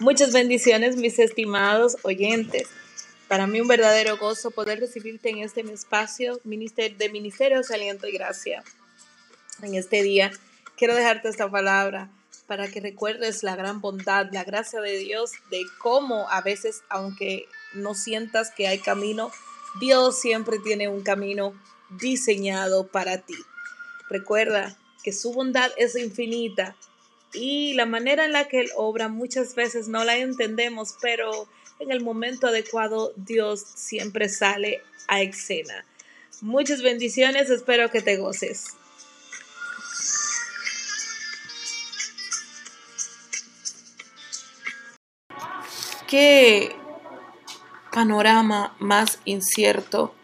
Muchas bendiciones, mis estimados oyentes. Para mí un verdadero gozo poder recibirte en este espacio de Ministerios Aliento y Gracia. En este día quiero dejarte esta palabra para que recuerdes la gran bondad, la gracia de Dios, de cómo a veces, aunque no sientas que hay camino, Dios siempre tiene un camino diseñado para ti. Recuerda que su bondad es infinita y la manera en la que Él obra muchas veces no la entendemos, pero en el momento adecuado Dios siempre sale a escena. Muchas bendiciones, espero que te goces. ¿Qué panorama más incierto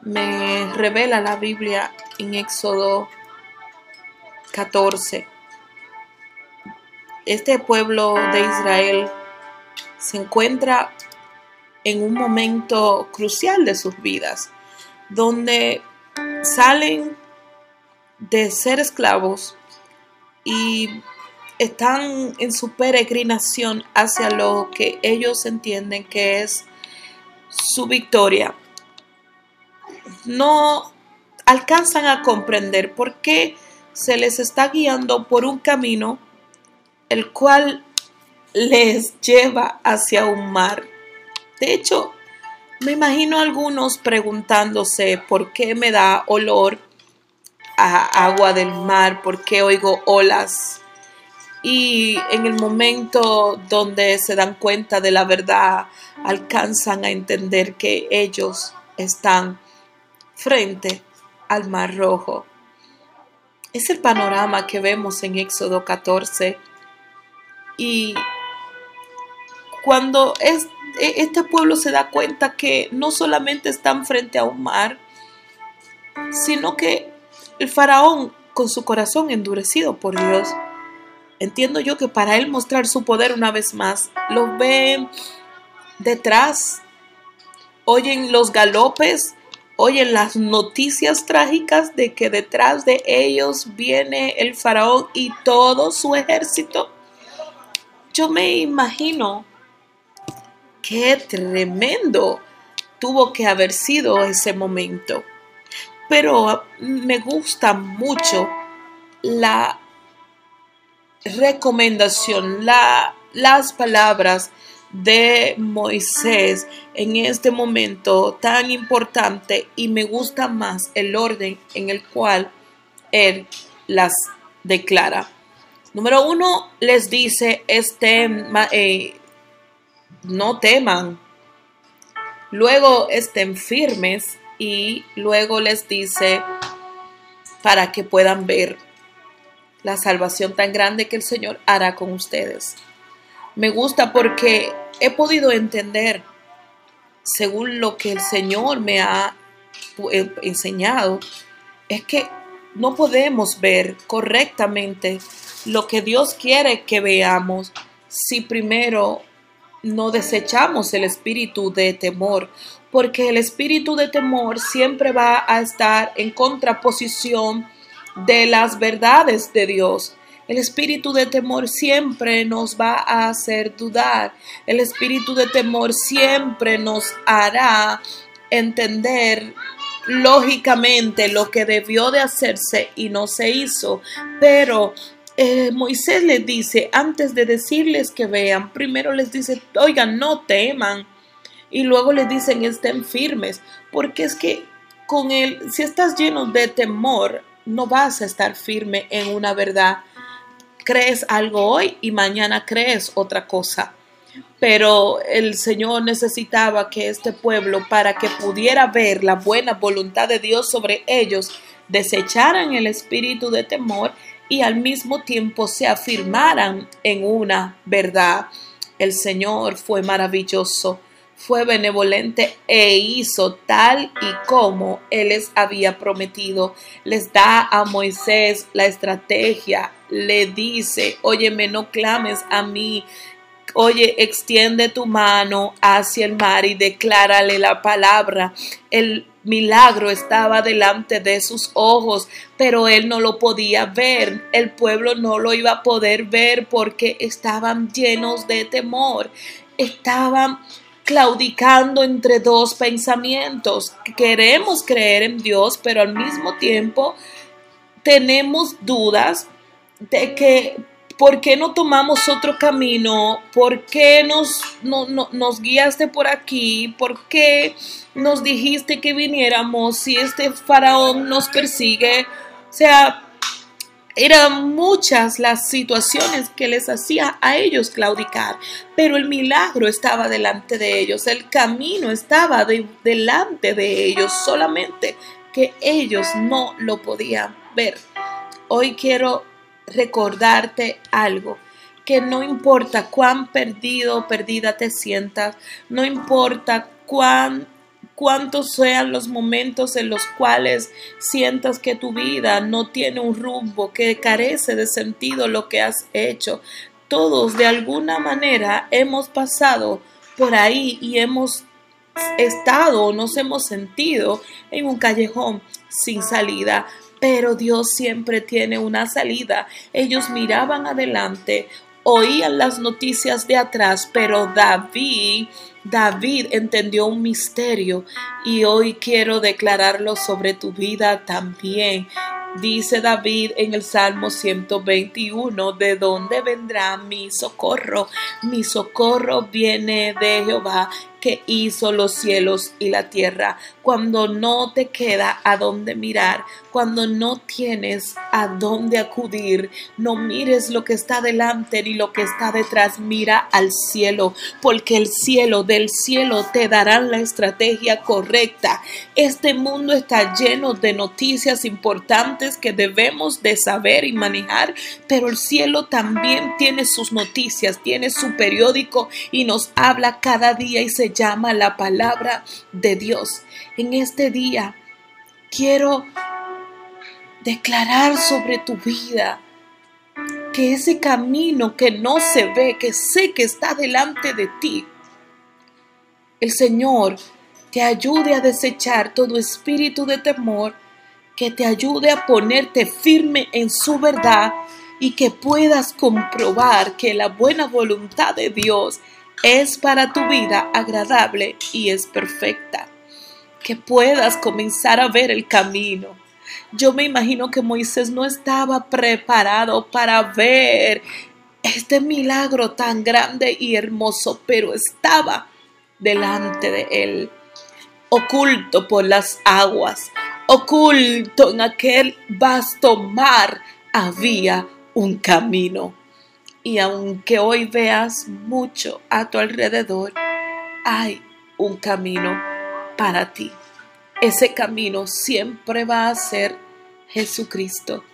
me revela la Biblia en Éxodo 14? Este pueblo de Israel se encuentra en un momento crucial de sus vidas, donde salen de ser esclavos y están en su peregrinación hacia lo que ellos entienden que es su victoria. No alcanzan a comprender por qué se les está guiando por un camino el cual les lleva hacia un mar. De hecho, me imagino algunos preguntándose por qué me da olor a agua del mar, por qué oigo olas. Y en el momento donde se dan cuenta de la verdad, alcanzan a entender que ellos están frente al mar rojo. Es el panorama que vemos en Éxodo 14 y cuando e, este pueblo se da cuenta que no solamente están frente a un mar, sino que el faraón, con su corazón endurecido por Dios, entiendo yo que para él mostrar su poder una vez más, los ve detrás, oyen los galopes, oyen las noticias trágicas de que detrás de ellos viene el faraón y todo su ejército yo me imagino qué tremendo tuvo que haber sido ese momento. Pero me gusta mucho la recomendación, la, las palabras de Moisés en este momento tan importante y me gusta más el orden en el cual él las declara. Número uno, les dice, este, eh, no teman. Luego estén firmes y luego les dice para que puedan ver la salvación tan grande que el Señor hará con ustedes. Me gusta porque he podido entender, según lo que el Señor me ha eh, enseñado, es que no podemos ver correctamente lo que Dios quiere que veamos si primero no desechamos el espíritu de temor, porque el espíritu de temor siempre va a estar en contraposición de las verdades de Dios. El espíritu de temor siempre nos va a hacer dudar. El espíritu de temor siempre nos hará entender lógicamente lo que debió de hacerse y no se hizo. Pero eh, Moisés les dice, antes de decirles que vean, primero les dice, oigan, no teman. Y luego les dicen, estén firmes. Porque es que con él, si estás lleno de temor, no vas a estar firme en una verdad. Crees algo hoy y mañana crees otra cosa. Pero el Señor necesitaba que este pueblo, para que pudiera ver la buena voluntad de Dios sobre ellos, desecharan el espíritu de temor y al mismo tiempo se afirmaran en una verdad. El Señor fue maravilloso, fue benevolente e hizo tal y como Él les había prometido. Les da a Moisés la estrategia, le dice, óyeme, no clames a mí. Oye, extiende tu mano hacia el mar y declárale la palabra. El milagro estaba delante de sus ojos, pero él no lo podía ver. El pueblo no lo iba a poder ver porque estaban llenos de temor. Estaban claudicando entre dos pensamientos. Queremos creer en Dios, pero al mismo tiempo tenemos dudas de que ¿por qué no tomamos otro camino? ¿Por qué nos, nos guiaste por aquí? ¿Por qué nos dijiste que viniéramos si este faraón nos persigue? O sea, eran muchas las situaciones que les hacía a ellos claudicar, pero el milagro estaba delante de ellos, el camino estaba delante de ellos, solamente que ellos no lo podían ver. Hoy quiero recordarte algo, que no importa cuán perdido o perdida te sientas, no importa cuán cuántos sean los momentos en los cuales sientas que tu vida no tiene un rumbo, que carece de sentido lo que has hecho. Todos de alguna manera hemos pasado por ahí y hemos estado o nos hemos sentido en un callejón sin salida. Pero Dios siempre tiene una salida. Ellos miraban adelante, oían las noticias de atrás, pero David David entendió un misterio y hoy quiero declararlo sobre tu vida también. Dice David en el Salmo 121, ¿de dónde vendrá mi socorro? Mi socorro viene de Jehová que hizo los cielos y la tierra. Cuando no te queda a dónde mirar, cuando no tienes a dónde acudir, no mires lo que está delante ni lo que está detrás, mira al cielo, porque el cielo del cielo te darán la estrategia correcta. Este mundo está lleno de noticias importantes que debemos de saber y manejar, pero el cielo también tiene sus noticias, tiene su periódico y nos habla cada día y se llama la palabra de Dios. En este día quiero declarar sobre tu vida que ese camino que no se ve, que sé que está delante de ti, el Señor te ayude a desechar todo espíritu de temor, que te ayude a ponerte firme en su verdad y que puedas comprobar que la buena voluntad de Dios es para tu vida agradable y es perfecta. Que puedas comenzar a ver el camino. Yo me imagino que Moisés no estaba preparado para ver este milagro tan grande y hermoso, pero estaba delante de él, oculto por las aguas, oculto en aquel vasto mar, había un camino. Y aunque hoy veas mucho a tu alrededor, hay un camino para ti. Ese camino siempre va a ser Jesucristo.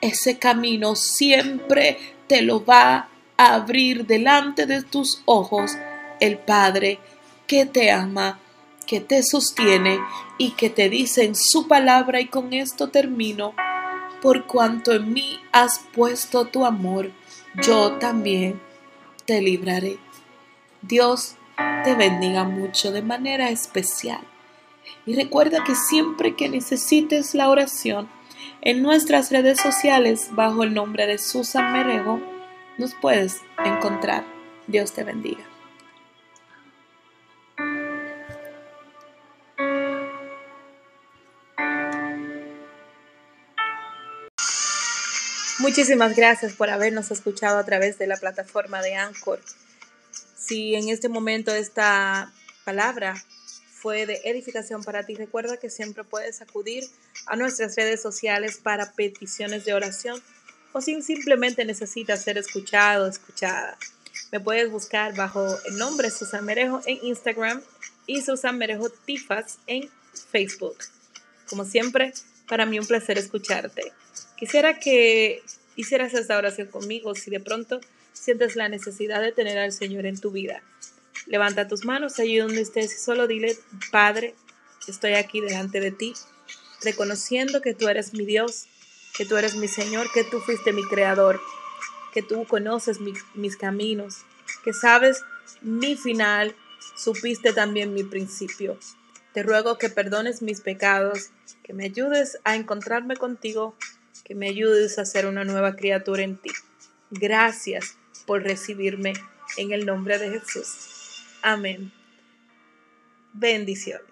Ese camino siempre te lo va a abrir delante de tus ojos el Padre que te ama, que te sostiene y que te dice en su palabra y con esto termino, por cuanto en mí has puesto tu amor yo también te libraré. Dios te bendiga mucho de manera especial. Y recuerda que siempre que necesites la oración, en nuestras redes sociales bajo el nombre de Susan Merejo, nos puedes encontrar. Dios te bendiga. Muchísimas gracias por habernos escuchado a través de la plataforma de Anchor. Si en este momento esta palabra fue de edificación para ti, recuerda que siempre puedes acudir a nuestras redes sociales para peticiones de oración o si simplemente necesitas ser escuchado escuchada. Me puedes buscar bajo el nombre Susan Merejo en Instagram y Susan Merejo Tifas en Facebook. Como siempre, para mí un placer escucharte. Quisiera que hicieras esta oración conmigo si de pronto sientes la necesidad de tener al Señor en tu vida. Levanta tus manos allí donde estés y solo dile, Padre, estoy aquí delante de ti, reconociendo que tú eres mi Dios, que tú eres mi Señor, que tú fuiste mi Creador, que tú conoces mis caminos, que sabes mi final, supiste también mi principio. Te ruego que perdones mis pecados, que me ayudes a encontrarme contigo, que me ayudes a ser una nueva criatura en ti. Gracias por recibirme en el nombre de Jesús. Amén. Bendiciones.